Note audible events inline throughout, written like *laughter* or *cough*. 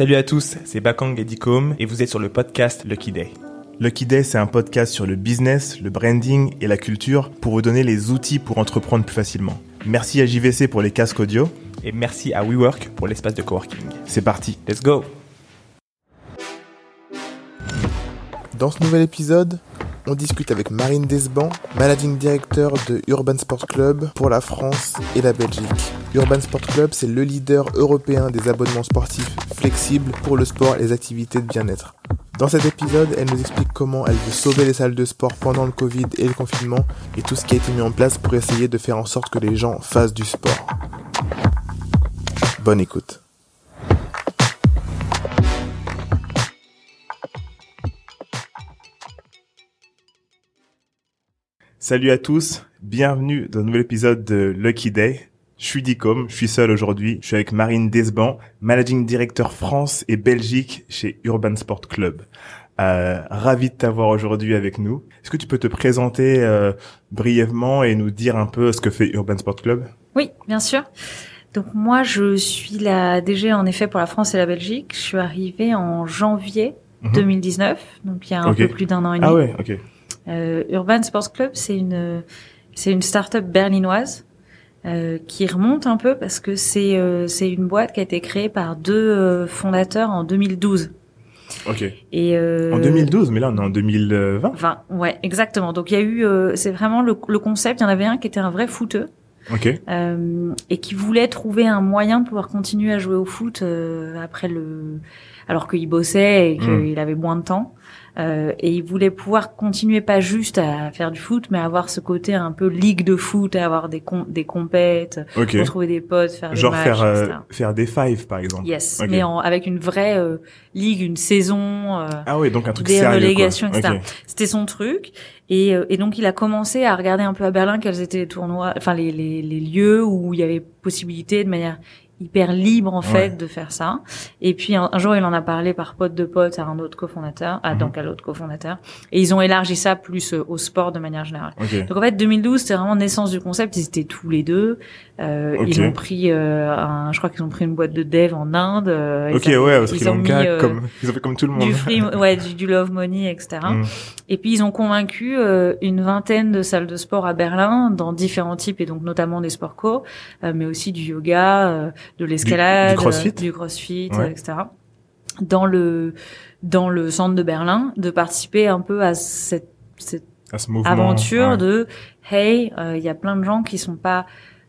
Salut à tous, c'est Bakang Edicom et vous êtes sur le podcast Lucky Day. Lucky Day, c'est un podcast sur le business, le branding et la culture pour vous donner les outils pour entreprendre plus facilement. Merci à JVC pour les casques audio et merci à WeWork pour l'espace de coworking. C'est parti, let's go Dans ce nouvel épisode, on discute avec Marine Desban, managing director de Urban Sport Club pour la France et la Belgique. Urban Sport Club, c'est le leader européen des abonnements sportifs flexibles pour le sport et les activités de bien-être. Dans cet épisode, elle nous explique comment elle veut sauver les salles de sport pendant le Covid et le confinement et tout ce qui a été mis en place pour essayer de faire en sorte que les gens fassent du sport. Bonne écoute. Salut à tous, bienvenue dans un nouvel épisode de Lucky Day. Je suis Dicom, je suis seul aujourd'hui, je suis avec Marine Desban, Managing Director France et Belgique chez Urban Sport Club. Euh, ravi de t'avoir aujourd'hui avec nous. Est-ce que tu peux te présenter euh, brièvement et nous dire un peu ce que fait Urban Sport Club? Oui, bien sûr. Donc moi, je suis la DG en effet pour la France et la Belgique. Je suis arrivée en janvier 2019, mhm. donc il y a un peu plus d'un an et demi. Ah ouais, ok. Euh, Urban Sports Club, c'est une c'est une start-up berlinoise euh, qui remonte un peu parce que c'est euh, c'est une boîte qui a été créée par deux euh, fondateurs en 2012. Ok. Et en 2012, mais là on est en 2020. Enfin, ouais, exactement. Donc il y a eu, c'est vraiment le, le, concept. Il y en avait un qui était un vrai footeux. Ok. et qui voulait trouver un moyen de pouvoir continuer à jouer au foot après le, alors qu'il bossait et hmm. qu'il avait moins de temps. Euh, et il voulait pouvoir continuer pas juste à faire du foot, mais avoir ce côté un peu ligue de foot, avoir des com des compètes, retrouver des potes, faire Genre des matchs, faire euh, faire des fives par exemple. Yes, mais en, avec une vraie euh, ligue, une saison. Ah oui, donc un truc des sérieux, relégations, etc. C'était son truc. Et, et, donc il a commencé à regarder un peu à Berlin quels étaient les tournois, enfin les, les, les lieux où il y avait possibilité de manière hyper libre en fait de faire ça. Et puis un, jour il en a parlé par pote de pote à un autre cofondateur, à, mhm. donc à l'autre cofondateur, et ils ont élargi ça plus euh, au sport de manière générale. Donc en fait 2012 c'était vraiment naissance du concept. Ils étaient tous les deux. Euh, Ils ont pris, euh, un, je crois qu'ils ont pris une boîte de dev en Inde. Euh, ok ouais, parce qu'ils ont mis euh, comme ils ont fait comme tout le monde. Du free, *laughs* ouais, du, du, love money, etc. Mhm. Et puis ils ont convaincu une vingtaine de salles de sport à Berlin dans différents types et donc notamment des sports co, mais aussi du yoga de l'escalade, du, crossfit, du crossfit etc. Dans le dans le centre de Berlin, de participer un peu à cette, cette aventure de hey, euh, il y a plein de gens qui sont pas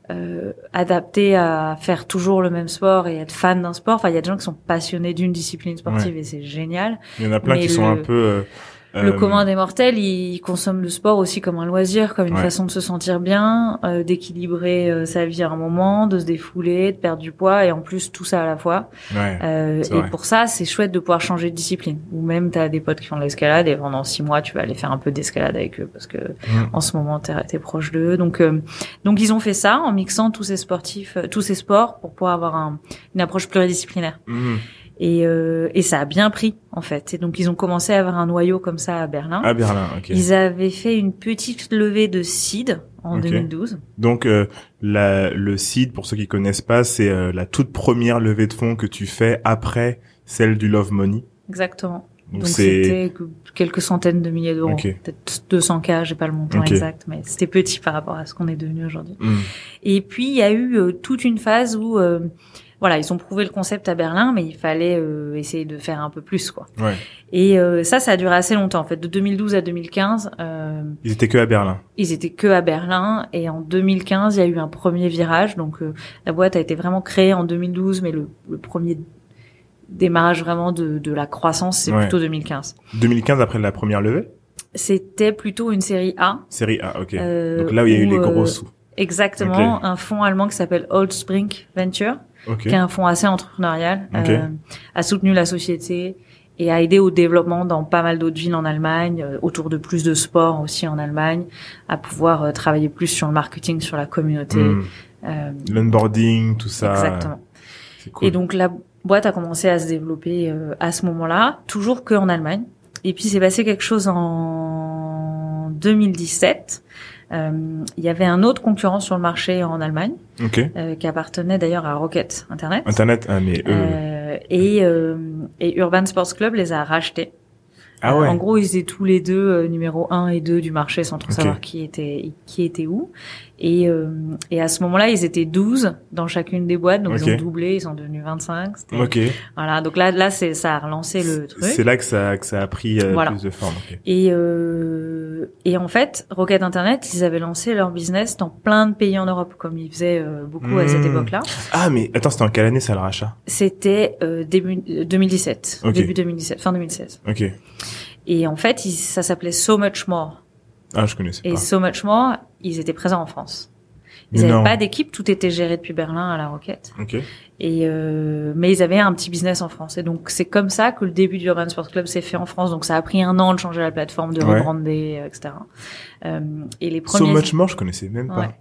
euh, adaptés à faire toujours le même sport et être fan d'un sport. Enfin, il y a des gens qui sont passionnés d'une discipline sportive et c'est génial. Il y en a plein qui sont un peu euh, le euh, commun des mortels, il consomme le sport aussi comme un loisir, comme une façon de se sentir bien, euh, d'équilibrer euh, sa vie à un moment, de se défouler, de perdre du poids, et en plus tout ça à la fois. Ouais, euh, et pour ça, c'est chouette de pouvoir changer de discipline. Ou même, tu as des potes qui font de l'escalade, et pendant six mois, tu vas aller faire un peu d'escalade avec eux, parce que mm. en ce moment, t'es es proche d'eux. Donc, donc ils ont fait ça en mixant tous ces sportifs, tous ces sports, pour pouvoir avoir un, une approche pluridisciplinaire. Mm. Et, euh, et ça a bien pris en fait. Et donc ils ont commencé à avoir un noyau comme ça à Berlin. À Berlin, ok. Ils avaient fait une petite levée de seed en 2012. Donc euh, la, le seed, pour ceux qui connaissent pas, c'est euh, la toute première levée de fonds que tu fais après celle du Love Money. Exactement. Donc c'était quelques centaines de milliers d'euros, peut-être 200 k, j'ai pas le montant exact, mais c'était petit par rapport à ce qu'on est devenu aujourd'hui. Hmm. Et puis il y a eu euh, toute une phase où voilà, ils ont prouvé le concept à Berlin, mais il fallait euh, essayer de faire un peu plus, quoi. Ouais. Et euh, ça, ça a duré assez longtemps, en fait, de 2012 à 2015. Euh, ils étaient que à Berlin. Ils étaient que à Berlin, et en 2015, il y a eu un premier virage. Donc, la boîte a été vraiment créée en 2012, mais le, le premier démarrage vraiment de, de la croissance, c'est plutôt 2015. 2015 après la première levée? C'était plutôt une série A. Série A, ok. Donc là où il y a eu les gros sous. Exactement, un fonds allemand qui s'appelle Old Spring Venture qui est un fonds assez entrepreneurial, euh, a soutenu la société et a aidé au développement dans pas mal d'autres villes en Allemagne, euh, autour de plus de sport aussi en Allemagne, à pouvoir euh, travailler plus sur le marketing, sur la communauté. Euh, L'onboarding, tout ça. Exactement. Cool. Et donc la boîte a commencé à se développer à ce moment-là, toujours que en Allemagne. et puis c'est passé quelque chose en 2017. Euh, il y avait un autre concurrent sur le marché en Allemagne, euh, qui appartenait d'ailleurs à Rocket Internet. Internet, ah, mais euh, et, et Urban Sports Club les a rachetés. Ah ouais. En gros, ils étaient tous les deux numéro 1 et 2 du marché sans trop savoir qui était qui était où. Et, euh, et à ce moment-là, ils étaient 12 dans chacune des boîtes, donc ils ont doublé, ils sont devenus 25. Ok. Voilà, donc là, là, c'est ça a relancé le truc. C'est là que ça que ça a pris euh, plus de forme. Et euh, et en fait, Rocket Internet, ils avaient lancé leur business dans plein de pays en Europe, comme ils faisaient euh, beaucoup à cette hmm. époque-là. Ah, mais attends, c'était en quelle année ça le rachat? C'était euh, début 2017, début 2017, fin 2016. Ok. Et en fait, ça s'appelait So Much More. Ah, je connaissais pas. Et So Much More, ils étaient présents en France. Ils n'avaient pas d'équipe, tout était géré depuis Berlin à la Roquette. Okay. Et euh, mais ils avaient un petit business en France. Et donc c'est comme ça que le début du Urban Sports Club s'est fait en France. Donc ça a pris un an de changer la plateforme, de rebrander, euh, etc. Euh, et les premiers. So Much More, je connaissais même pas.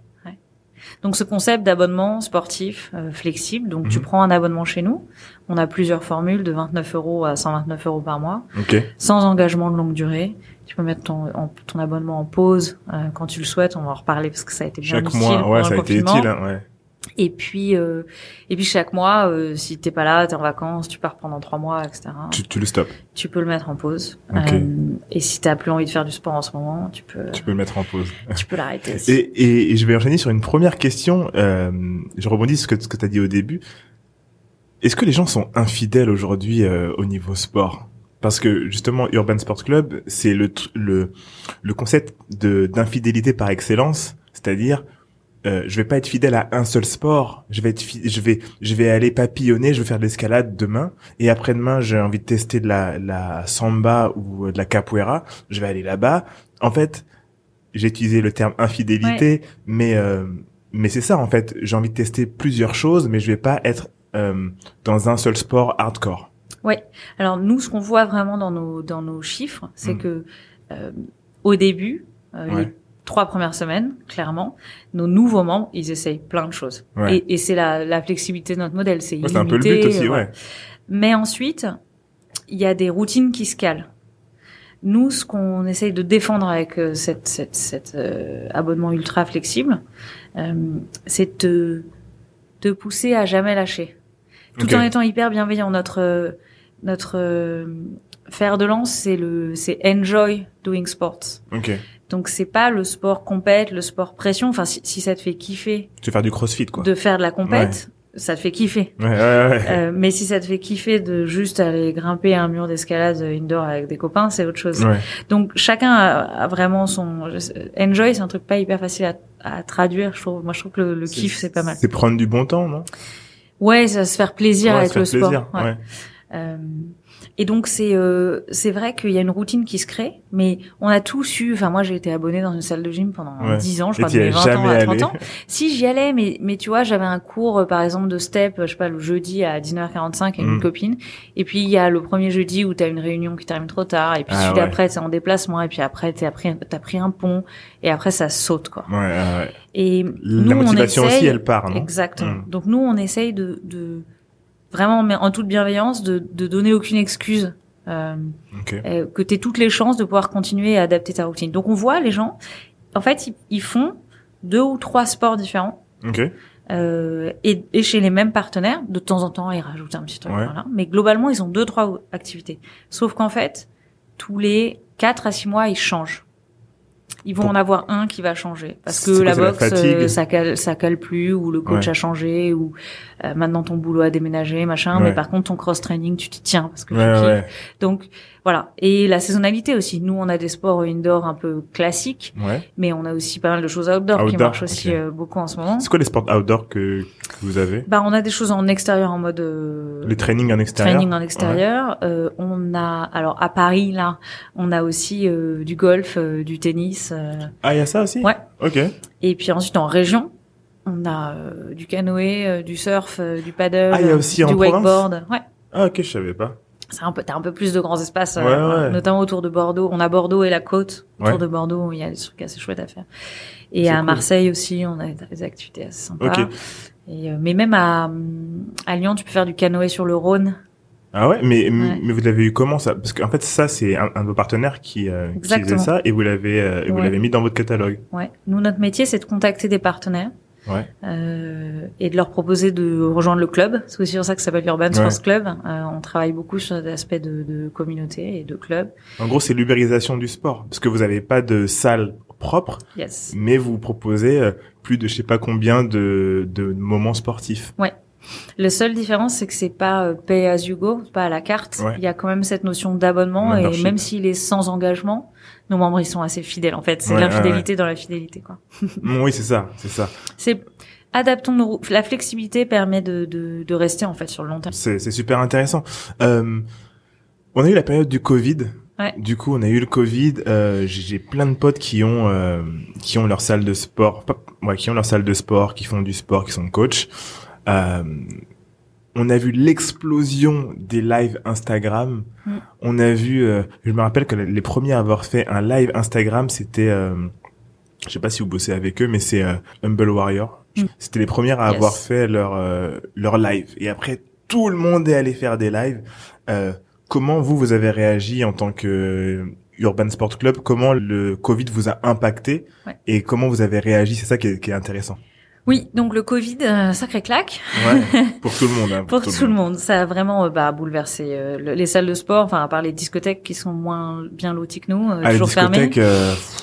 Donc ce concept d'abonnement sportif euh, flexible, donc tu mhm. prends un abonnement chez nous, on a plusieurs formules de 29 euros à 129 euros par mois, sans engagement de longue durée. Tu peux mettre ton, ton abonnement en pause euh, quand tu le souhaites. On va en reparler parce que ça a été bien Chaque mois, ouais, ça a été utile, hein, ouais. Et puis, euh, et puis chaque mois, euh, si t'es pas là, t'es en vacances, tu pars pendant trois mois, etc. Tu, tu le stops. Tu peux le mettre en pause. Euh, et si t'as plus envie de faire du sport en ce moment, tu peux. Tu peux le mettre en pause. *laughs* Tu peux l'arrêter. Aussi. Et, et, je vais enchaîner sur une première question. Euh, je rebondis sur ce que, ce que t'as dit au début. Est-ce que les gens sont infidèles aujourd'hui euh, au niveau sport? Parce que justement Urban Sports Club, c'est le le le concept de d'infidélité par excellence, c'est-à-dire euh, je vais pas être fidèle à un seul sport. Je vais être, je vais, je vais aller papillonner. Je vais faire de l'escalade demain et après-demain j'ai envie de tester de la, la samba ou de la capoeira. Je vais aller là-bas. En fait, j'ai utilisé le terme infidélité, mais euh, mais c'est ça en fait. J'ai envie de tester plusieurs choses, mais je vais pas être euh, dans un seul sport hardcore. Oui. Alors nous, ce qu'on voit vraiment dans nos dans nos chiffres, c'est mm. que euh, au début, euh, trois premières semaines, clairement, nos nouveaux membres, ils essayent plein de choses. Et, et c'est la, la, flexibilité de notre modèle, c'est C'est un peu le but aussi, ouais. Mais ensuite, il y a des routines qui se calent. Nous, ce qu'on essaye de défendre avec euh, cette, cette, cette euh, abonnement ultra flexible, euh, c'est de te pousser à jamais lâcher, tout en étant hyper bienveillant. Notre notre fer de lance, c'est le c'est enjoy doing sports. Okay. Donc c'est pas le sport compète, le sport pression. Enfin, si, si ça te fait kiffer. Tu veux faire du crossfit, quoi. De faire de la compète. Ça te fait kiffer. Ouais, ouais, ouais. Euh, mais si ça te fait kiffer de juste aller grimper un mur d'escalade indoor avec des copains, c'est autre chose. Donc chacun a, vraiment son enjoy, c'est un truc pas hyper facile à, à, traduire. Je trouve, moi je trouve que le, le kiff c'est pas mal. C'est prendre du bon temps, non? Ouais, ça se faire plaisir avec le plaisir, sport. Ouais. Euh, et donc c'est euh, c'est vrai qu'il y a une routine qui se crée, mais on a tous eu. Enfin moi j'ai été abonné dans une salle de gym pendant dix 10 ans, je crois de mes 20 ans à 30 ans. Si j'y allais, mais mais tu vois j'avais un cours euh, par exemple de step, je sais pas le jeudi à 19h45 avec une mm. copine, et puis il y a le premier jeudi où tu as une réunion qui termine trop tard, et puis ah, celui d'après c'est en déplacement, et puis après t'as pris t'as pris un pont, et après ça saute quoi. Ouais, ouais. Et la motivation aussi elle part. Non? Exactement. Mm. Donc nous on essaye de, de vraiment mais en toute bienveillance de, de donner aucune excuse euh, euh, que tu aies toutes les chances de pouvoir continuer à adapter ta routine. Donc on voit les gens, en fait, ils, font deux ou trois sports différents. Euh, et, et, chez les mêmes partenaires, de temps en temps, ils rajoutent un petit truc. Voilà. Mais globalement, ils ont deux, trois activités. Sauf qu'en fait, tous les quatre à six mois, ils changent ils vont en avoir un qui va changer parce que la boxe euh, ça cale ça cale plus ou le coach a changé ou euh, maintenant ton boulot a déménagé machin mais par contre ton cross training tu t'y tiens parce que tu donc voilà. Et la saisonnalité aussi. Nous, on a des sports indoor un peu classiques, mais on a aussi pas mal de choses outdoor, qui marchent aussi euh, beaucoup en ce moment. C'est quoi les sports outdoor que, vous avez? Bah, on a des choses en extérieur en mode. Euh, les trainings en extérieur. Training en extérieur. Euh, on a, alors à Paris là, on a aussi euh, du golf, euh, du tennis. ah, il y a ça aussi? Ouais. Ok. Et puis ensuite en région, on a du canoë, du surf, du paddle, ah, y a aussi du wakeboard. Ouais. Ah ok, je savais pas c'est un peu t'as un peu plus de grands espaces euh, notamment autour de Bordeaux. On a Bordeaux et la côte autour de Bordeaux il y a des trucs assez chouettes à faire. Et à Marseille aussi on a des activités assez sympas. Et, euh, mais même à à Lyon tu peux faire du canoë sur le Rhône. Ah ouais, mais mais vous l'avez eu comment ça? Parce qu'en fait ça c'est un, un, de vos partenaires qui, euh, qui faisait ça et vous l'avez euh, vous l'avez mis dans votre catalogue. Ouais. Nous notre métier c'est de contacter des partenaires. Ouais. Euh, et de leur proposer de rejoindre le club. C'est aussi pour ça que ça s'appelle Urban Sports Club. Euh, on travaille beaucoup sur l'aspect de, de communauté et de club. En gros, c'est l'ubérisation du sport, parce que vous n'avez pas de salle propre, yes. mais vous proposez euh, plus de je sais pas combien de, de moments sportifs. Ouais. Le seule différence, c'est que c'est pas euh, pay as you go, pas à la carte. Il y a quand même cette notion d'abonnement et même s'il est sans engagement, nos membres ils sont assez fidèles. En fait, c'est l'infidélité dans la fidélité, quoi. *laughs* oui, c'est ça, c'est ça. C'est adaptons nos la flexibilité permet de, de, de rester en fait sur le long terme. C'est super intéressant. Euh, on a eu la période du Covid. Ouais. Du coup, on a eu le Covid. Euh, J'ai plein de potes qui ont euh, qui ont leur salle de sport, ouais, qui ont leur salle de sport, qui font du sport, qui sont coachs. Euh, on a vu l'explosion des lives Instagram. Mm. On a vu, euh, je me rappelle que les premiers à avoir fait un live Instagram, c'était, euh, je sais pas si vous bossez avec eux, mais c'est euh, Humble Warrior. Mm. C'était les premières à avoir fait leur euh, leur live. Et après, tout le monde est allé faire des lives. comment vous vous avez réagi en tant que Urban Sport Club? Comment le Covid vous a impacté? Et comment vous avez réagi? C'est ça qui est intéressant. Oui, donc le Covid, euh, sacré claque. Ouais, *laughs* pour tout le monde. Hein, pour, tout, le monde. Ça a vraiment euh, bah, bouleversé euh, les salles de sport, enfin à part les discothèques qui sont moins bien loties que nous, ah, toujours fermées.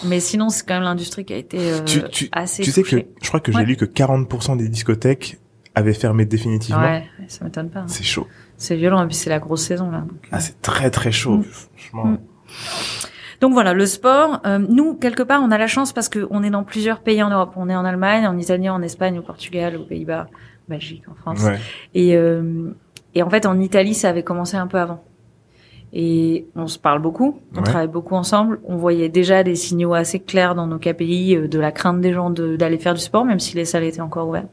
Mais sinon, c'est quand même l'industrie qui a été tu, tu, assez Tu sais que je crois que j'ai lu que 40% des discothèques avaient fermé définitivement. Ouais, ça m'étonne pas. Hein. C'est chaud. C'est violent, et puis c'est la grosse saison là. ah, c'est très très chaud, mm. franchement. Mm. Donc voilà, le sport. Euh, nous, quelque part, on a la chance parce qu'on est dans plusieurs pays en Europe. On est en Allemagne, en Italie, en Espagne, au Portugal, aux Pays-Bas, Belgique, en France. Et, euh, et en fait, en Italie, ça avait commencé un peu avant. Et on se parle beaucoup, on travaille beaucoup ensemble. On voyait déjà des signaux assez clairs dans nos KPI euh, de la crainte des gens d'aller faire du sport, même si les salles étaient encore ouvertes.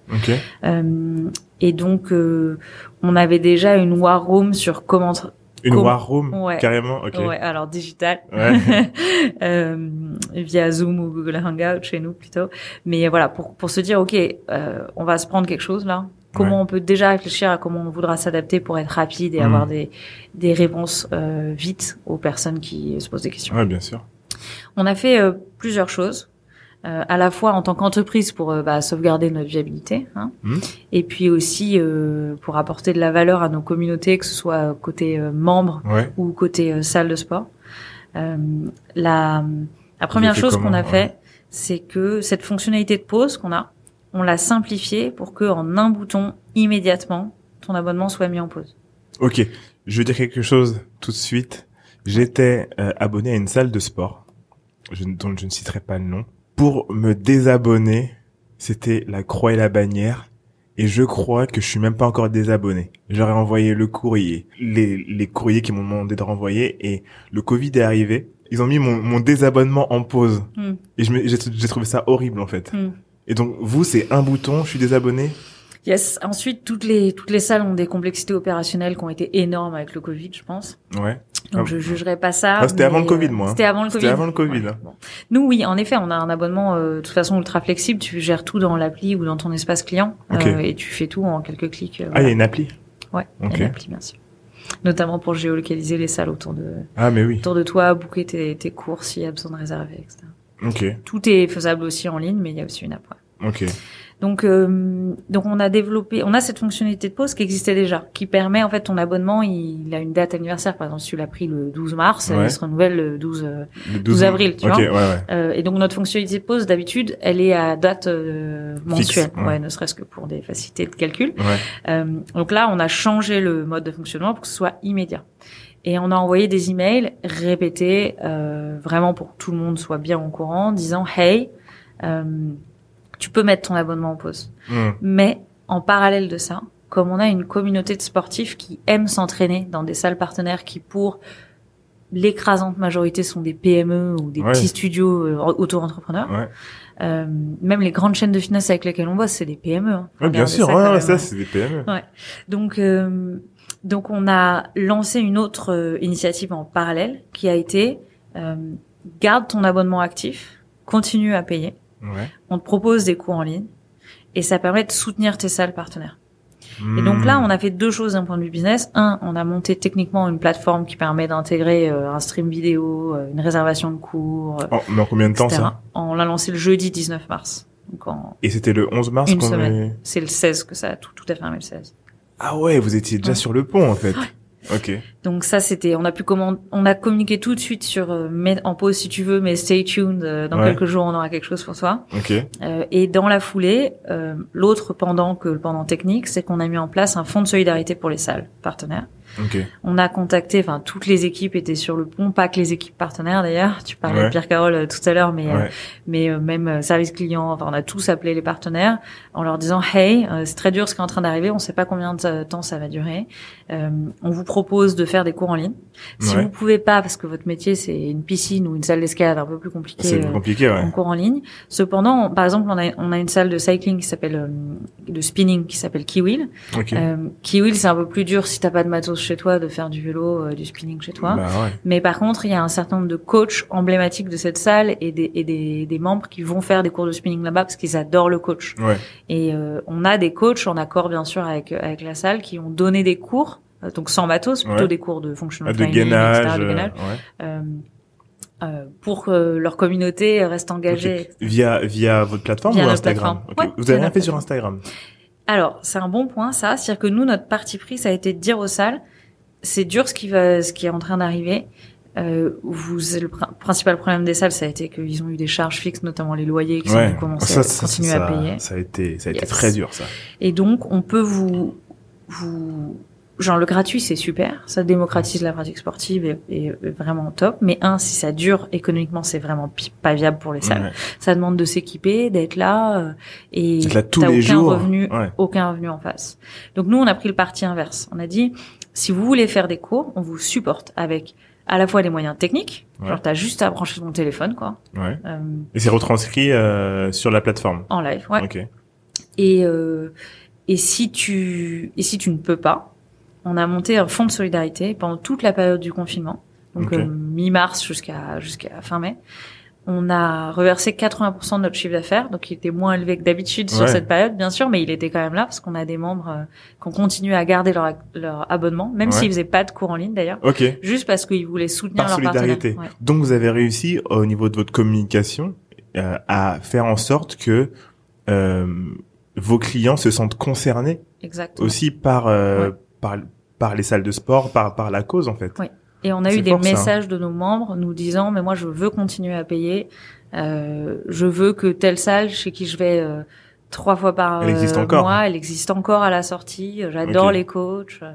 Euh, et donc, euh, on avait déjà une war room sur comment une war room, carrément. Ok. Ouais, alors digital, ouais. *laughs* euh, via Zoom ou Google Hangout chez nous plutôt. Mais voilà, pour pour se dire, ok, euh, on va se prendre quelque chose là. Comment on peut déjà réfléchir à comment on voudra s'adapter pour être rapide et avoir mhm. des des réponses euh, vite aux personnes qui se posent des questions. Ouais, bien sûr. On a fait euh, plusieurs choses. Euh, à la fois en tant qu'entreprise pour euh, bah, sauvegarder notre viabilité, hein, mmh. et puis aussi euh, pour apporter de la valeur à nos communautés, que ce soit côté membres ou côté salle de sport. la, la première chose qu'on a fait, c'est que cette fonctionnalité de pause qu'on a, on l'a simplifiée pour que en un bouton immédiatement ton abonnement soit mis en pause. Ok, je veux dire quelque chose tout de suite. J'étais abonné à une salle de sport, je, dont je ne citerai pas le nom pour me désabonner, c'était la croix et la bannière. Et je crois que je suis même pas encore désabonné. J'aurais envoyé le courrier, les, les courriers qui m'ont demandé de renvoyer, et le Covid est arrivé. Ils ont mis mon, mon désabonnement en pause. Hmm. Et j'ai trouvé ça horrible en fait. Hmm. Et donc vous, c'est un bouton, je suis désabonné. Yes. Ensuite, toutes les toutes les salles ont des complexités opérationnelles qui ont été énormes avec le Covid, je pense. Ouais. Donc ah. je jugerai pas ça. Ah, c'était avant le Covid, moi. C'était avant le Covid. C'était avant le Covid. Nous, oui, en effet, on a un abonnement euh, de toute façon ultra flexible. Tu gères tout dans l'appli ou dans ton espace client euh, et tu fais tout en quelques clics. Euh, ah, il y a une appli. Ouais. Il y a une appli, bien sûr. Notamment pour géolocaliser les salles autour de. Ah, mais oui. Autour de toi, booker tes, tes cours s'il y a besoin de réserver, etc. Ok. Tout est faisable aussi en ligne, mais il y a aussi une app. Ok. Donc, euh, donc on a développé, on a cette fonctionnalité de pause qui existait déjà, qui permet en fait ton abonnement, il, a une date anniversaire. Par exemple, si tu l'as pris le 12 mars, il se renouvelle le 12, 12, euh, avril, tu vois. Ouais, ouais. Euh, et donc notre fonctionnalité de pause, d'habitude, elle est à date euh, mensuelle, ouais. ne serait-ce que pour des facilités de calcul. Donc là, on a changé le mode de fonctionnement pour que ce soit immédiat. Et on a envoyé des emails répétés, euh, vraiment pour que tout le monde soit bien au courant, disant Hey, euh, tu peux mettre ton abonnement en pause. Hmm. Mais en parallèle de ça, comme on a une communauté de sportifs qui aiment s'entraîner dans des salles partenaires qui, pour l'écrasante majorité, sont des PME ou des petits studios euh, auto-entrepreneurs. Ouais. Euh, même les grandes chaînes de fitness avec lesquelles on bosse, c'est des PME. Hein. bien sûr, ça, ça c'est des PME. Ouais. Donc, euh, donc on a lancé une autre euh, initiative en parallèle qui a été euh, garde ton abonnement actif, continue à payer. Ouais. On te propose des cours en ligne et ça permet de soutenir tes salles partenaires. Et donc là, on a fait deux choses d'un point de vue business. Un, on a monté techniquement une plateforme qui permet d'intégrer euh, un stream vidéo, euh, une réservation de cours. Oh, mais en combien de temps ça On l'a lancé le jeudi 19 mars. Donc en Et c'était le 11 mars une semaine. est- C'est le 16 que ça a tout, tout à fait le 16. Ah ouais, vous étiez déjà Ouais. sur le pont en fait. Ok. Donc ça c'était, on a pu comment, on a communiqué tout de suite sur euh, mets en pause si tu veux, mais stay tuned. euh, dans Ouais. quelques jours, on aura quelque chose pour toi. Ok. Euh, et dans la foulée, euh, l'autre pendant que le pendant technique, c'est qu'on a mis en place un fonds de solidarité pour les salles partenaires. Ok. On a contacté, enfin toutes les équipes étaient sur le pont, pas que les équipes partenaires d'ailleurs. Tu parlais Ouais. de Pierre Carole euh, tout à l'heure, mais euh, Ouais. mais euh, même euh, service client. Enfin, on a tous appelé les partenaires en leur disant Hey, euh, c'est très dur ce qui est en train d'arriver. On sait pas combien de temps ça va durer. Euh, on vous propose de faire des cours en ligne. Si Ouais. vous pouvez pas, parce que votre métier c'est une piscine ou une salle d'escalade un peu plus compliquée. C'est euh, compliqué, ouais. en cours en ligne. Cependant, par exemple, on a, on a une salle de cycling qui s'appelle euh, de spinning qui s'appelle Kiwheel. Ok. Euh, Kiwheel, c'est un peu plus dur si t'as pas de matos chez toi de faire du vélo, du spinning chez toi. Bah ouais. Mais par contre, il y a un certain nombre de coachs emblématiques de cette salle et des, et des, des membres qui vont faire des cours de spinning là-bas parce qu'ils adorent le coach. Ouais. Et euh, on a des coachs en accord bien sûr avec avec la salle qui ont donné des cours, donc sans matos, plutôt Ouais. des cours de functional Ah, de training, gainage. etc., de euh, gainage, ouais. euh, euh, pour que leur communauté reste engagée. Via via votre plateforme Via ou Instagram plateforme. Vous avez rien fait sur Instagram Alors, c'est un bon point, ça. C'est-à-dire que nous, notre parti pris, ça a été de dire aux salles, c'est dur ce qui va, ce qui est en train d'arriver. Euh, vous, le pr- principal problème des salles, ça a été qu'ils ont eu des charges fixes, notamment les loyers, qui Ouais. ont commencé Ça, à continuer à payer. Ça a été ça a été très dur ça. Et donc, on peut vous, vous, genre le gratuit, c'est super, ça démocratise la pratique sportive et, et vraiment top. Mais un, si ça dure économiquement, c'est vraiment pas viable pour les salles. Ouais. Ça demande de s'équiper, d'être là, euh, et là tous les aucun jours. revenu Ouais. aucun revenu en face. Donc nous, on a pris le parti inverse. On a dit, si vous voulez faire des cours, on vous supporte avec à la fois des moyens techniques, Ouais. genre t'as juste à brancher ton téléphone, quoi, Ouais. euh, Et c'est retranscrit euh, sur la plateforme. en live, ouais. Ok. Et euh, et si tu et si tu ne peux pas, on a monté un fonds de solidarité pendant toute la période du confinement, donc euh, mi-mars jusqu'à jusqu'à fin mai. On a reversé 80% de notre chiffre d'affaires, donc il était moins élevé que d'habitude sur Ouais. cette période, bien sûr, mais il était quand même là parce qu'on a des membres euh, qui ont continué à garder leur, leur abonnement, même Ouais. s'ils faisaient pas de cours en ligne d'ailleurs, Ok. juste parce qu'ils voulaient soutenir Par leur solidarité. partenaire. Ouais. Donc vous avez réussi au niveau de votre communication euh, à faire en sorte que euh, vos clients se sentent concernés Exactement. aussi par euh, Ouais. par par les salles de sport, par par la cause en fait. Ouais. Et on a eu des fort, ça. messages de nos membres nous disant mais moi je veux continuer à payer, euh, je veux que telle salle chez qui je vais euh, trois fois par Elle existe euh, encore. mois, elle existe encore à la sortie. J'adore les coachs. euh,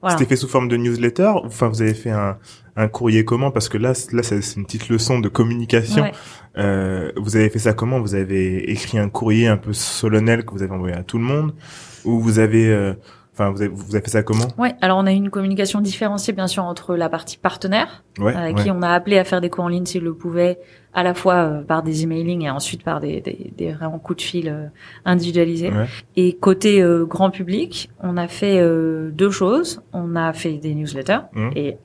Voilà. C'était fait sous forme de newsletter? Enfin, vous avez fait un un courrier comment? Parce que là, là, c'est une petite leçon de communication. Ouais. Euh, vous avez fait ça comment? Vous avez écrit un courrier un peu solennel que vous avez envoyé à tout le monde, ou vous avez, euh, enfin, vous avez, vous avez fait ça comment? Ouais. Alors on a eu une communication différenciée bien sûr entre la partie partenaire, Ouais. euh, ouais. qui on a appelé à faire des cours en ligne s'ils le pouvaient, à la fois euh, par des emailing et ensuite par des, des, des vraiment coups de fil euh, individualisés. Ouais. Et côté euh, grand public, on a fait euh, deux choses. On a fait des newsletters Mhm. et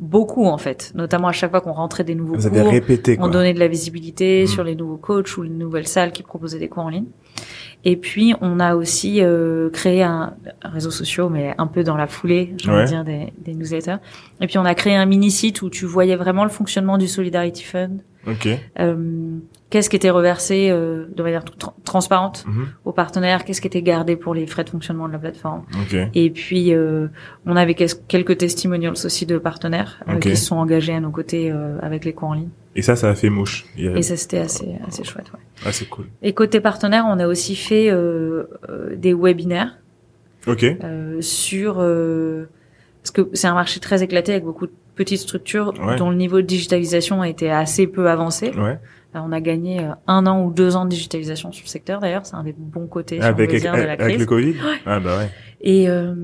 beaucoup en fait, notamment à chaque fois qu'on rentrait des nouveaux Vous avez cours, répété on quoi. donnait de la visibilité Mhm. sur les nouveaux coachs ou les nouvelles salles qui proposaient des cours en ligne. Et puis on a aussi euh, créé un, un réseau social, mais un peu dans la foulée, j'ai envie Ouais. de dire des, des newsletters. Et puis on a créé un mini site où tu voyais vraiment le fonctionnement du Solidarity Fund. Ok. Euh, qu'est-ce qui était reversé euh, de manière tra- transparente Mhm. aux partenaires, qu'est-ce qui était gardé pour les frais de fonctionnement de la plateforme? Ok. Et puis, euh, on avait quel- quelques testimonials aussi de partenaires euh, qui se sont engagés à nos côtés euh, avec les cours en ligne. Et ça, ça a fait mouche. A- Et ça, c'était assez, assez chouette. Ouais. Ah, c'est cool. Et côté partenaire, on a aussi fait euh, des webinaires Ok. euh, sur... euh, parce que c'est un marché très éclaté avec beaucoup de petites structures Ouais. dont le niveau de digitalisation a été assez peu avancé. Ouais. Euh, on a gagné euh, un an ou deux ans de digitalisation sur le secteur d'ailleurs, c'est un des bons côtés si on avec veut dire, de la avec crise. le Covid. Ah bah ouais. Et, euh,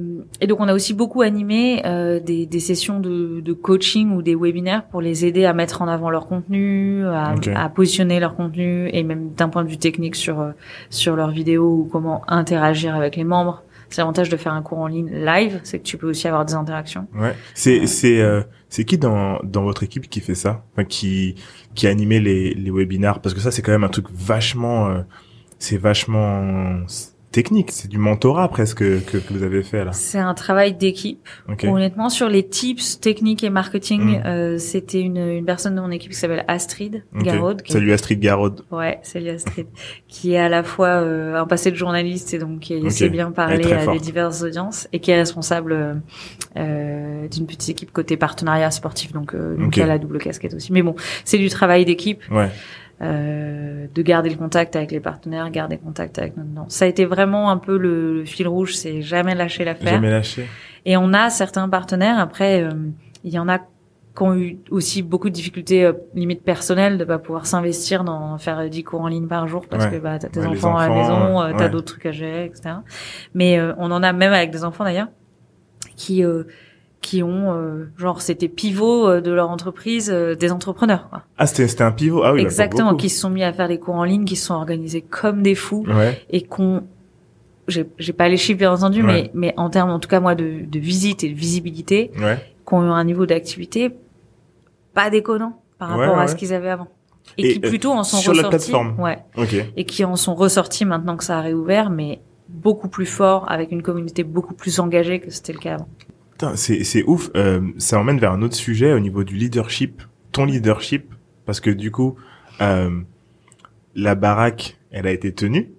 et donc on a aussi beaucoup animé euh, des, des sessions de, de coaching ou des webinaires pour les aider à mettre en avant leur contenu, à, à positionner leur contenu et même d'un point de vue technique sur sur leurs vidéos ou comment interagir avec les membres. C'est l'avantage de faire un cours en ligne live, c'est que tu peux aussi avoir des interactions. Ouais. C'est c'est euh, c'est qui dans dans votre équipe qui fait ça? Enfin, qui qui animait les les webinars? Parce que ça c'est quand même un truc vachement euh, c'est vachement technique, c'est du mentorat presque que, que vous avez fait là. C'est un travail d'équipe. Honnêtement, sur les tips techniques et marketing, mm. euh, c'était une, une personne de mon équipe qui s'appelle Astrid okay. Salut Astrid Garode. Ouais, salut Astrid, *laughs* qui est à la fois euh, un passé de journaliste et donc qui sait bien parler à des diverses audiences et qui est responsable euh, d'une petite équipe côté partenariat sportif, donc, euh, donc elle a la double casquette aussi. Mais bon, c'est du travail d'équipe. Ouais. Euh, de garder le contact avec les partenaires, garder contact avec notre nom. Ça a été vraiment un peu le, fil rouge, c'est jamais lâcher l'affaire. Jamais lâcher. Et on a certains partenaires. Après, euh, il y en a qui ont eu aussi beaucoup de difficultés euh, limite personnelles de pas pouvoir s'investir dans faire 10 cours en ligne par jour parce que bah t'as tes enfants, à la maison, euh, t'as d'autres trucs à gérer, etc. Mais on en a même avec des enfants d'ailleurs qui qui ont euh, genre c'était pivot euh, de leur entreprise euh, des entrepreneurs quoi. ah c'était c'était un pivot. Ah oui exactement qui se sont mis à faire des cours en ligne qui se sont organisés comme des fous et qu'on j'ai j'ai pas les chiffres bien entendu mais mais en termes en tout cas moi de de visite et de visibilité ouais. qui ont eu un niveau d'activité pas déconnant par rapport à ce qu'ils avaient avant. Et, qui plutôt en sont sur ressortis. la plateforme. ouais. Okay. et qui en sont ressortis maintenant que ça a réouvert mais beaucoup plus fort avec une communauté beaucoup plus engagée que c'était le cas avant c'est ouf. Euh, ça emmène vers un autre sujet au niveau du leadership, ton leadership, parce que du coup, euh, la baraque, elle a été tenue.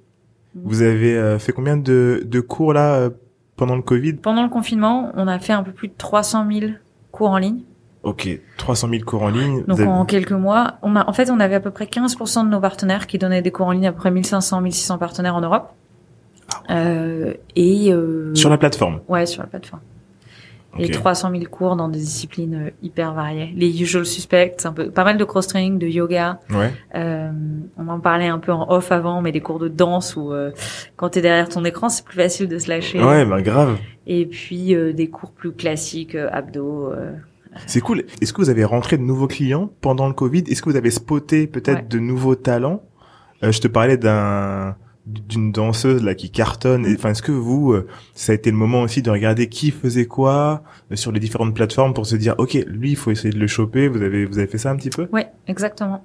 Mm. Vous avez euh, fait combien de, de cours là euh, pendant le Covid? Pendant le confinement, on a fait un peu plus de 300 000 cours en ligne. Ok, 300 000 cours en ligne. Donc en quelques mois, on a, en fait, on avait à peu près 15% de nos partenaires qui donnaient des cours en ligne, à peu près 1500, 1600 partenaires en Europe. Ah euh, et sur la plateforme. Ouais, sur la plateforme et 300 000 cours dans des disciplines euh, hyper variées. Les usual suspects, un peu, pas mal de cross-training, de yoga. Ouais. Euh, on en parlait un peu en off avant, mais des cours de danse où euh, quand t'es derrière ton écran, c'est plus facile de se lâcher. Ouais, bah grave. Et puis euh, des cours plus classiques, euh, abdos. c'est cool. Est-ce que vous avez rentré de nouveaux clients pendant le Covid? Est-ce que vous avez spoté peut-être de nouveaux talents? Je te parlais d'un d'une danseuse là qui cartonne. Enfin, est-ce que vous, euh, ça a été le moment aussi de regarder qui faisait quoi euh, sur les différentes plateformes pour se dire, ok, lui, il faut essayer de le choper. Vous avez, vous avez fait ça un petit peu? Oui, exactement.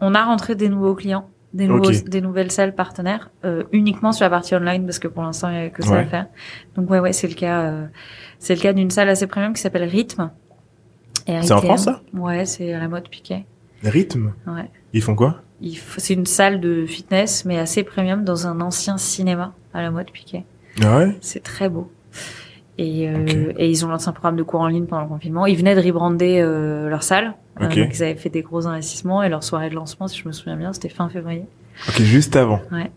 On a rentré des nouveaux clients, des nouveaux, des nouvelles salles partenaires, euh, uniquement sur la partie online parce que pour l'instant il n'y a que ça à faire. Donc ouais, ouais, c'est le cas. c'est le cas d'une salle assez premium qui s'appelle Rhythm. C'est en France ça? Ouais, c'est à la mode Piquet. Rhythm. Ouais. Ils font quoi? C'est une salle de fitness, mais assez premium dans un ancien cinéma à la mode Piquet. Ah ouais? C'est très beau. Et, euh, et ils ont lancé un programme de cours en ligne pendant le confinement. Ils venaient de rebrander euh, leur salle. Euh, donc ils avaient fait des gros investissements et leur soirée de lancement, si je me souviens bien, c'était fin février. Ok, juste avant. Ouais.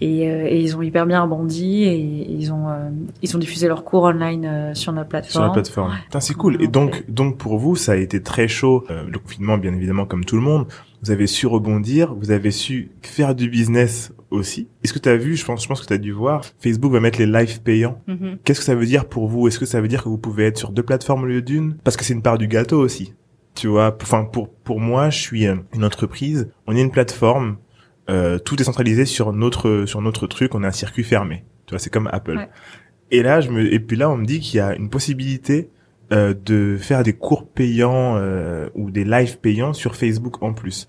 Et, euh, et ils ont hyper bien rebondi et, ils ont euh, ils ont diffusé leurs cours online euh, sur notre plateforme. Sur la plateforme. c'est cool. Et donc donc pour vous, ça a été très chaud. le confinement, bien évidemment, comme tout le monde. Vous avez su rebondir. Vous avez su faire du business aussi. Est-ce que tu as vu, je pense, je pense que tu as dû voir, Facebook va mettre les lives payants. Mm-hmm. Qu'est-ce que ça veut dire pour vous? Est-ce que ça veut dire que vous pouvez être sur deux plateformes au lieu d'une? Parce que c'est une part du gâteau aussi. Tu vois, enfin pour pour moi, je suis une entreprise. On est une plateforme euh, tout est centralisé sur notre sur notre truc, on a un circuit fermé. Tu vois, c'est comme Apple. Et là, je me et puis là, on me dit qu'il y a une possibilité euh, de faire des cours payants euh, ou des lives payants sur Facebook en plus.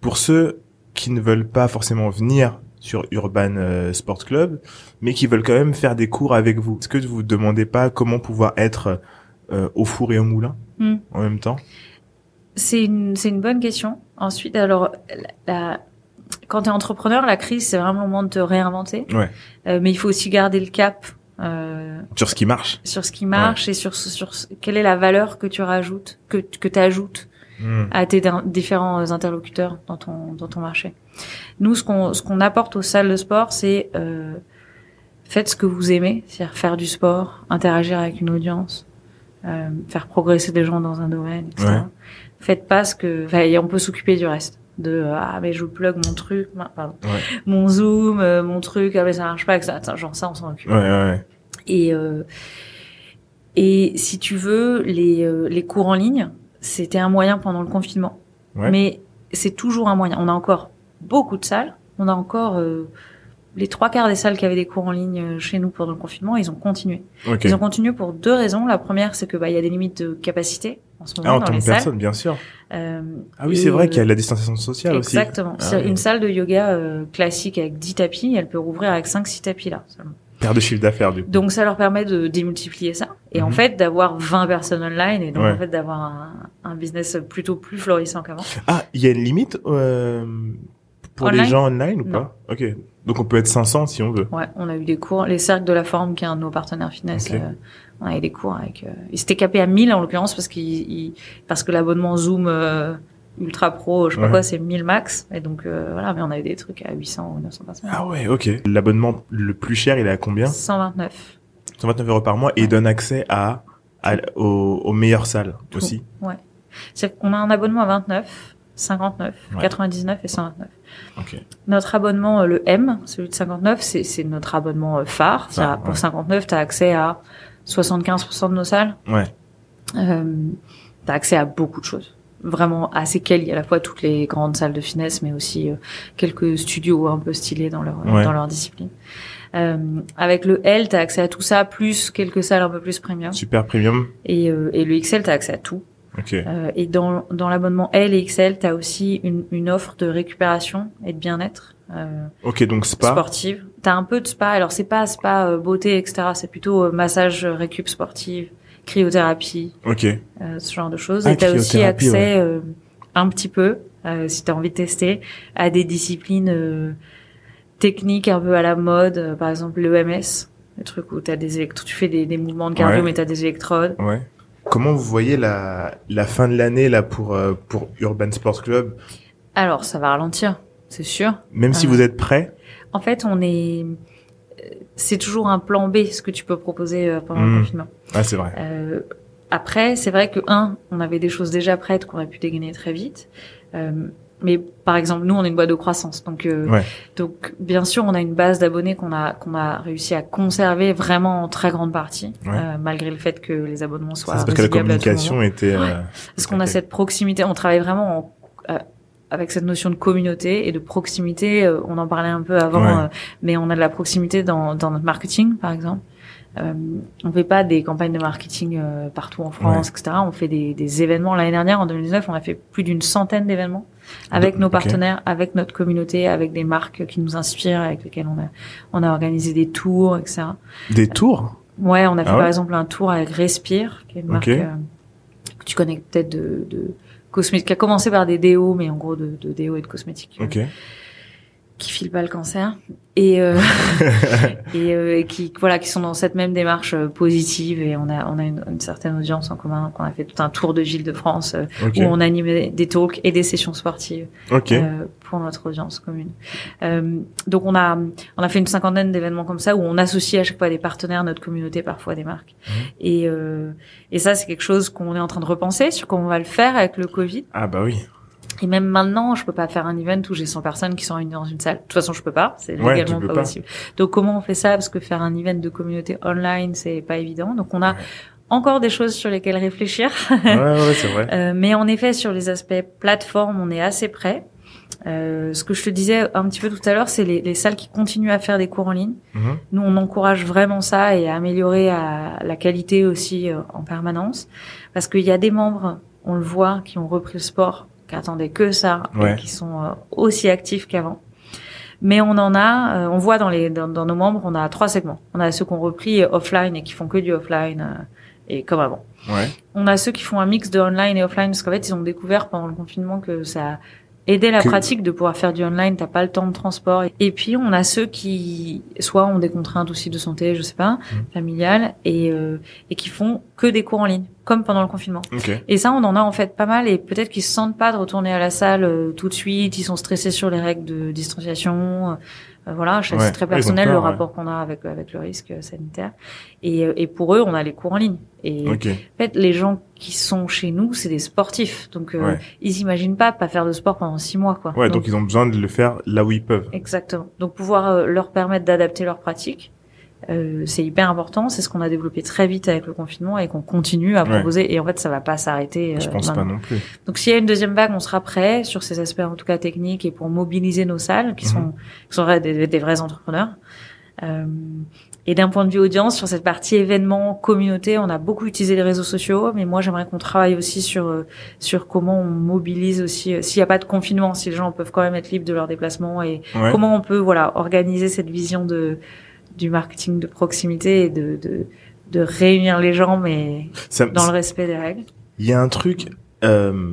Pour ceux qui ne veulent pas forcément venir sur Urban euh, Sport Club, mais qui veulent quand même faire des cours avec vous. Est-ce que vous vous demandez pas comment pouvoir être euh, au four et au moulin hmm. en même temps? C'est une c'est une bonne question. Ensuite, alors la quand tu es entrepreneur, la crise, c'est vraiment le moment de te réinventer. Ouais. Euh, mais il faut aussi garder le cap. Euh, sur ce qui marche. Sur ce qui marche et sur, sur quelle est la valeur que tu rajoutes, que, que tu ajoutes hmm. à tes différents interlocuteurs dans ton, dans ton marché. Nous, ce qu'on, ce qu'on apporte aux salles de sport, c'est euh, faites ce que vous aimez, c'est-à-dire faire du sport, interagir avec une audience, euh, faire progresser des gens dans un domaine, etc. Faites pas ce que... Enfin, on peut s'occuper du reste de ah mais je plug mon truc pardon mon zoom euh, mon truc ah mais ça marche pas que ça genre ça on s'en occupe ouais, ouais. Et euh, et si tu veux les euh, les cours en ligne c'était un moyen pendant le confinement mais c'est toujours un moyen on a encore beaucoup de salles on a encore euh, les trois quarts des salles qui avaient des cours en ligne chez nous pendant le confinement ils ont continué ils ont continué pour deux raisons la première c'est que bah il y a des limites de capacité en ce Ah, moment en dans tant les que salles. personne, bien sûr. Euh, Ah oui, c'est vrai euh, qu'il y a la distanciation sociale aussi. exactement. Ah oui. Une salle de yoga euh, classique avec 10 tapis, elle peut rouvrir avec 5-6 tapis là. seulement. Perte de chiffre d'affaires, du coup. Donc ça leur permet de démultiplier ça et en Mhm. fait d'avoir 20 personnes online et donc Ouais. en fait d'avoir un, un business plutôt plus florissant qu'avant. Ah, il y a une limite euh, pour les gens online ou Non. pas Ok. Donc on peut être 500 si on veut. Ouais, on a eu des cours, les cercles de la forme qui est un de nos partenaires fitness. Euh, on a eu des cours avec. Euh, ils s'étaient capés à 1000 en l'occurrence parce qu'il il- parce que l'abonnement Zoom Ultra Pro, je sais pas Ouais. quoi, c'est 1000 max et donc euh, voilà, mais on a eu des trucs à 800 ou 900 par semaine. Ah ouais, ok. L'abonnement le plus cher, il est à combien 129. 129 euros par mois et il donne accès à, à aux, aux meilleures salles Tout. aussi. C'est qu'on a un abonnement à 29, 59, Ouais. 99 et 129. Ok. Notre abonnement, euh, le M, celui de 59, c'est c'est notre abonnement euh, phare. Ça, pour ouais. 59, tu as accès à 75% de nos salles. Ouais. Euh, tu as accès à beaucoup de choses. Vraiment assez quali, à la fois toutes les grandes salles de finesse, mais aussi euh, quelques studios un peu stylés dans leur, Ouais. dans leur discipline. Euh, avec le L, tu as accès à tout ça, plus quelques salles un peu plus premium. Super premium. Et, euh, et le XL, tu as accès à tout. Ok. Euh, et dans, dans l'abonnement L et XL, tu as aussi une, une offre de récupération et de bien-être euh, Ok, donc spa. sportive. Tu as un peu de spa, alors c'est pas spa euh, beauté, etc. C'est plutôt euh, massage, récup sportive, cryothérapie, Ok. euh, ce genre de choses. Ah, et tu as aussi accès euh, un petit peu, euh, si tu as envie de tester, à des disciplines techniques un peu à la mode, par exemple l'EMS, le truc où t'as des électro tu fais des, des mouvements de cardio Ouais. mais tu as des électrodes. Ouais. Comment vous voyez la, la fin de l'année là pour pour Urban Sports Club? Alors ça va ralentir, c'est sûr. Même si vous êtes prêt? En fait, on est c'est toujours un plan B ce que tu peux proposer euh, pendant le confinement. Ah, c'est vrai. Euh, après, c'est vrai que un, on avait des choses déjà prêtes qu'on aurait pu dégainer très vite. Euh, mais par exemple, nous, on est une boîte de croissance, donc euh, Ouais. donc bien sûr, on a une base d'abonnés qu'on a qu'on a réussi à conserver vraiment en très grande partie, Ouais. euh, malgré le fait que les abonnements soient C'est parce que la communication était. euh, Parce qu'on a cette proximité, on travaille vraiment en- euh, avec cette notion de communauté et de proximité. euh, on en parlait un peu avant, Ouais. euh, mais on a de la proximité dans, dans notre marketing, par exemple. Euh, on fait pas des campagnes de marketing euh, partout en France, etc. On fait des, des événements. L'année dernière, en 2019, on a fait plus d'une centaine d'événements avec nos partenaires, avec notre communauté, avec des marques qui nous inspirent, avec lesquelles on a, on a organisé des tours, etc. Des tours? Ouais, on a fait Ah ouais? par exemple un tour avec Respire, qui est une marque Ok. euh, que tu connais peut-être de, de cosmétiques, qui a commencé par des déos, mais en gros de, de déos et de cosmétiques. Qui filent pas le cancer et euh, *laughs* *laughs* et, euh, et qui voilà, qui sont dans cette même démarche euh, positive et on a on a une, une certaine audience en commun. qu'on a fait tout un tour de ville de France euh, où on animait des talks et des sessions sportives Ok. euh, pour notre audience commune. Euh, donc on a on a fait une cinquantaine d'événements comme ça où on associe à chaque fois des partenaires, notre communauté, parfois des marques. Mhm. Et euh, et ça c'est quelque chose qu'on est en train de repenser sur comment on va le faire avec le Covid. Ah bah oui. Et même maintenant, je peux pas faire un event où j'ai 100 personnes qui sont réunies dans une salle. De toute façon, je peux pas. C'est Ouais, légalement pas, pas. possible. Donc comment on fait ça? Parce que faire un event de communauté online, c'est pas évident. Donc on a Ouais. encore des choses sur lesquelles réfléchir. *laughs* Ouais, ouais, c'est vrai. Euh, mais en effet, sur les aspects plateforme, on est assez près. Euh, ce que je te disais un petit peu tout à l'heure, c'est les, les salles qui continuent à faire des cours en ligne. Mhm. Nous, on encourage vraiment ça et à améliorer à la qualité aussi euh, en permanence. Parce qu'il y a des membres, on le voit, qui ont repris le sport, qui attendaient que ça, Ouais. et qui sont euh, aussi actifs qu'avant. Mais on en a, euh, on voit dans les dans, dans nos membres, on a trois segments. On a ceux qui ont repris euh, offline et qui font que du offline et comme avant. Ouais. On a ceux qui font un mix de online et offline parce qu'en fait ils ont découvert pendant le confinement que ça aidait la Que- pratique de pouvoir faire du online, t'as pas le temps de transport. Et puis on a ceux qui soit ont des contraintes aussi de santé, je sais pas, Mhm. familiales et euh, et qui font que des cours en ligne, comme pendant le confinement. Ok. Et ça, on en a en fait pas mal et peut-être qu'ils se sentent pas de retourner à la salle euh, tout de suite, ils sont stressés sur les règles de distanciation. euh, voilà, c'est Ouais. très personnel peur, le ouais. rapport qu'on a avec avec le risque euh, sanitaire. Et, euh, et pour eux, on a les cours en ligne. Et Ok. en fait, les gens qui sont chez nous, c'est des sportifs. Donc, euh, Ouais. ils imaginent pas pas faire de sport pendant six mois, quoi. Ouais, donc ils ont besoin de le faire là où ils peuvent. Exactement. Donc, pouvoir euh, leur permettre d'adapter leur pratique, euh, c'est hyper important. C'est ce qu'on a développé très vite avec le confinement et qu'on continue à Ouais. proposer. Et en fait, ça va pas s'arrêter. Je euh, pense pas non plus. Donc, s'il y a une deuxième vague, on sera prêt sur ces aspects, en tout cas techniques, et pour mobiliser nos salles, qui Mhm. sont, qui sont des vrais entrepreneurs. Euh, Et d'un point de vue audience, sur cette partie événement, communauté, on a beaucoup utilisé les réseaux sociaux, mais moi j'aimerais qu'on travaille aussi sur euh, sur comment on mobilise aussi, euh, s'il n'y a pas de confinement, si les gens peuvent quand même être libres de leurs déplacements et comment on peut voilà organiser cette vision de du marketing de proximité et de de, de réunir les gens, mais dans le respect des règles. Il y a un truc. Euh,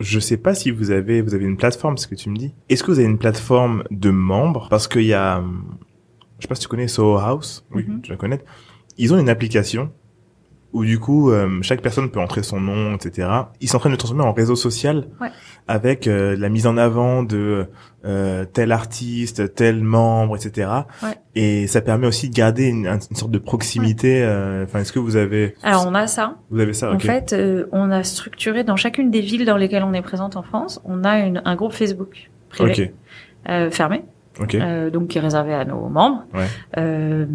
je sais pas si vous avez vous avez une plateforme, ce que tu me dis. Est-ce que vous avez une plateforme de membres? Parce qu'il y a je sais pas si tu connais Soho House. Oui, mm-hmm. tu la connais. Ils ont une application où du coup euh, chaque personne peut entrer son nom, etc. Ils sont en train de transformer en réseau social ouais. avec euh, la mise en avant de euh, tel artiste, tel membre, etc. Ouais. Et ça permet aussi de garder une, une sorte de proximité. Euh, enfin, est-ce que vous avez Alors on a ça. Vous avez ça. En fait, on a structuré dans chacune des villes dans lesquelles on est présente en France, on a une, un groupe Facebook privé fermé euh, donc qui est réservé à nos membres. Ouais. Euh,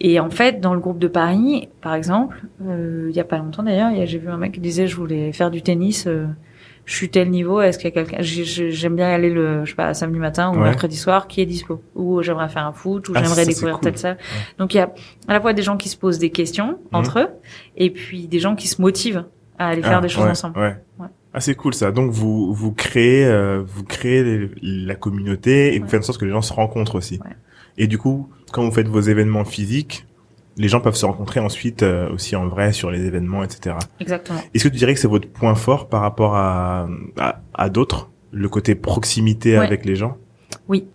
et en fait, dans le groupe de Paris, par exemple, euh, il y a pas longtemps d'ailleurs, j'ai vu un mec qui disait je voulais faire du tennis. Euh, je suis tel niveau. Est-ce qu'il y a quelqu'un J'aime bien aller le, je sais pas, samedi matin ou mercredi soir, qui est dispo Ou j'aimerais faire un foot, ou ah, j'aimerais découvrir telle salle. Donc il y a à la fois des gens qui se posent des questions mhm. entre eux, et puis des gens qui se motivent à aller faire ah, des choses ensemble. Ouais. Ah c'est cool ça. Donc vous vous créez euh, vous créez la communauté et vous faites en sorte que les gens se rencontrent aussi. Et du coup, quand vous faites vos événements physiques, les gens peuvent se rencontrer ensuite euh, aussi en vrai sur les événements, etc. Exactement. Est-ce que tu dirais que c'est votre point fort par rapport à à, à d'autres, le côté proximité avec les gens? Oui.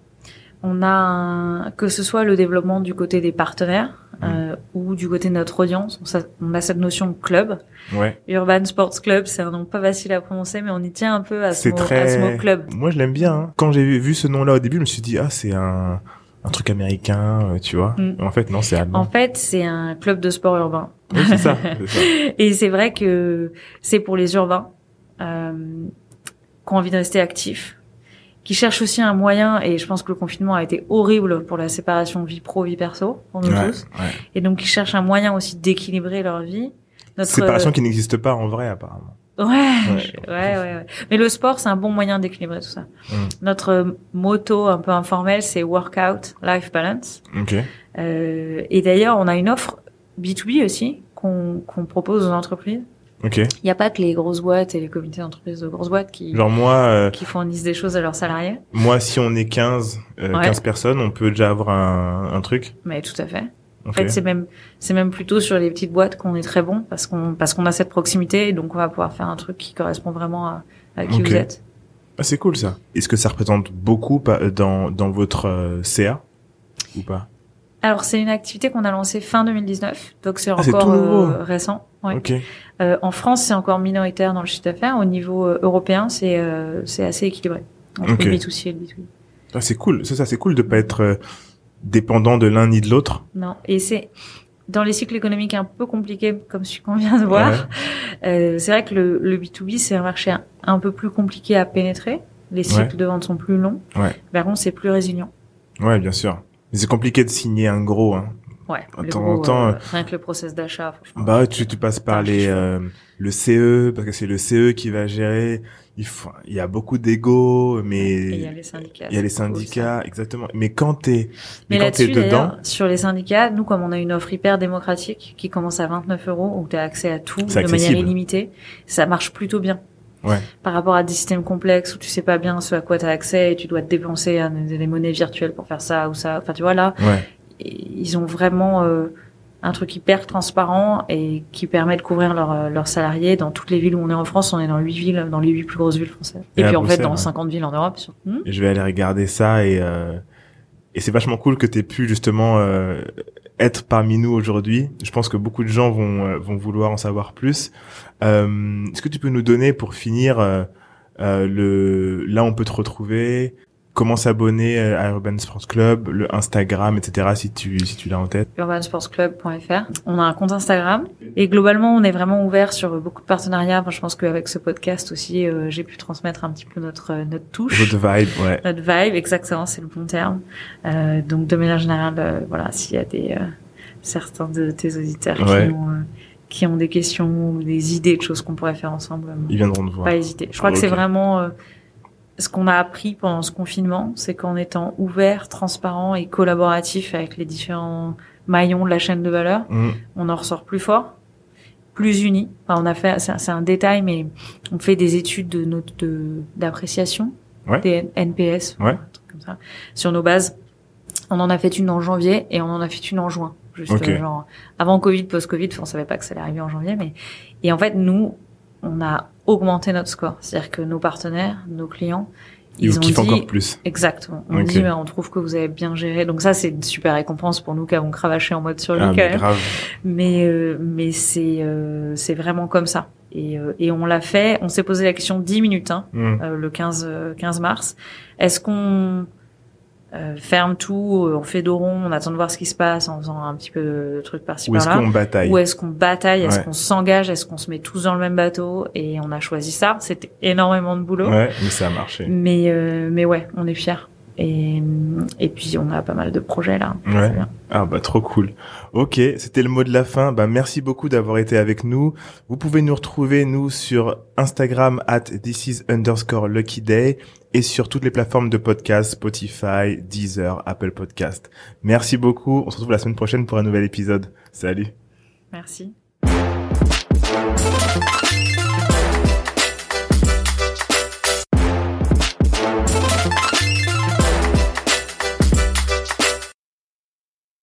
On a que ce soit le développement du côté des partenaires, euh, ou du côté de notre audience. On, a cette notion de club. Ouais. Urban Sports Club, c'est un nom pas facile à prononcer, mais on y tient un peu à ce, mot, très... club. Moi, je l'aime bien. Hein. Quand j'ai vu ce nom-là au début, je me suis dit ah c'est un un truc américain, euh, tu vois. Mm. En fait, non, c'est allemand. En fait, c'est un club de sport urbain. Oui, c'est ça, *laughs* ça. Et c'est vrai que c'est pour les urbains euh, qui ont envie de rester actifs, qui cherchent aussi un moyen, et je pense que le confinement a été horrible pour la séparation vie pro vie perso pour nous tous, et donc ils cherchent un moyen aussi d'équilibrer leur vie. Notre... Séparation qui n'existe pas en vrai apparemment. Ouais, *laughs* ouais, ouais, ouais, Mais le sport, c'est un bon moyen d'équilibrer tout ça. Mm. Notre motto un peu informel, c'est workout, life balance. Okay. Euh, et d'ailleurs, on a une offre B2B aussi qu'on qu'on propose aux entreprises il n'y a pas que les grosses boîtes et les comités d'entreprise de grosses boîtes qui, Genre moi, euh, qui fournissent des choses à leurs salariés? Moi, si on est 15, euh, 15 personnes, on peut déjà avoir un, un truc? Mais tout à fait. En fait, c'est même, c'est même plutôt sur les petites boîtes qu'on est très bon parce qu'on, parce qu'on a cette proximité et donc on va pouvoir faire un truc qui correspond vraiment à, à qui vous êtes. Ah, c'est cool ça. Est-ce que ça représente beaucoup dans, dans votre euh, CA ou pas? Alors c'est une activité qu'on a lancée fin 2019, donc c'est ah, encore euh, récent. Ouais. Euh, en France, c'est encore minoritaire dans le chiffre d'affaires. Au niveau euh, européen, c'est euh, c'est assez équilibré entre le B2C et le B2B. Ah, c'est cool, c'est ça, c'est cool de pas être dépendant de l'un ni de l'autre. Non, et c'est dans les cycles économiques un peu compliqués comme celui qu'on vient de voir. *laughs* c'est vrai que le, le B2B c'est un marché un, peu plus compliqué à pénétrer. Les cycles de vente sont plus longs. Ouais. Par contre, c'est plus résilient. Ouais, bien sûr c'est compliqué de signer un gros. Hein. Ouais. De temps en temps. Euh, rien que le process d'achat. Bah tu, tu passes par les euh, le CE parce que c'est le CE qui va gérer. Il faut, il y a beaucoup d'ego, mais il y a les syndicats. Il y a les syndicats, exactement. Mais quand t'es, mais, mais quand t'es dedans, sur les syndicats, nous comme on a une offre hyper démocratique qui commence à 29 euros où t'as accès à tout de manière illimitée, ça marche plutôt bien. Ouais. Par rapport à des systèmes complexes où tu sais pas bien ce à quoi tu as accès et tu dois te dépenser à des monnaies virtuelles pour faire ça ou ça. Enfin, tu vois là, ouais. Ils ont vraiment euh, un truc hyper transparent et qui permet de couvrir leurs euh, leurs salariés dans toutes les villes où on est en France. On est dans huit villes, dans les huit plus grosses villes françaises. Et, puis en fait dans 50 villes en Europe. Hmm je vais aller regarder ça et euh, et c'est vachement cool que tu aies pu justement euh, être parmi nous aujourd'hui. Je pense que beaucoup de gens vont euh, vont vouloir en savoir plus. Euh, Est-ce que tu peux nous donner pour finir le là on peut te retrouver comment s'abonner euh, à Urban Sports Club, le Instagram, etc. si tu si tu l'as en tête. Urbansportsclub.fr. On a un compte Instagram et globalement on est vraiment ouvert sur beaucoup de partenariats. Enfin, je pense qu'avec ce podcast aussi, euh, j'ai pu transmettre un petit peu notre notre touche. Votre vibe, ouais. Notre vibe, exactement, c'est le bon terme. Euh, donc de manière générale, euh, voilà, s'il y a des certains de tes auditeurs qui ont qui ont des questions ou des idées de choses qu'on pourrait faire ensemble, ils viendront te voir. Pas hésiter. Je crois que c'est vraiment ce qu'on a appris pendant ce confinement, c'est qu'en étant ouvert, transparent et collaboratif avec les différents maillon de la chaîne de valeur, Mm. on en ressort plus fort, plus. Enfin, on a fait, c'est un détail, mais on fait des études de notes de d'appréciation, Ouais. des NPS, Ouais. comme ça, sur nos bases. On en a fait une en janvier et on en a fait une en juin. Juste euh, genre avant Covid, post-Covid, on savait pas que ça allait arriver en janvier, mais et en fait nous, on a augmenté notre score. C'est-à-dire que nos partenaires, nos clients, Ils ils ont kiffent dit encore plus. exactement. On dit, bah, on trouve que vous avez bien géré. Donc ça, c'est une super récompense pour nous qui avons cravaché en mode survie Ah, quand mais même. grave. Mais euh, mais c'est euh, c'est vraiment comme ça. Et euh, et on l'a fait. On s'est posé la question 10 minutes hein, Mm. euh, le 15 euh, 15 mars. Est-ce qu'on euh, ferme tout, euh, on fait dos rond, on attend de voir ce qui se passe en faisant un petit peu de trucs par-ci Ou est-ce par-là qu'on bataille Ou est-ce qu'on bataille? Est-ce Ouais. qu'on s'engage? Est-ce qu'on se met tous dans le même bateau? Et on a choisi ça. C'était énormément de boulot. Ouais, mais ça a marché. Mais euh, mais ouais, on est fiers. Et et puis on a pas mal de projets là. Ouais. Ah bah trop cool. Ok, c'était le mot de la fin. Bah merci beaucoup d'avoir été avec nous. Vous pouvez nous retrouver nous sur Instagram at this is underscore lucky day et sur toutes les plateformes de podcast Spotify, Deezer, Apple Podcast. Merci beaucoup. On se retrouve la semaine prochaine pour un nouvel épisode. Salut. Merci.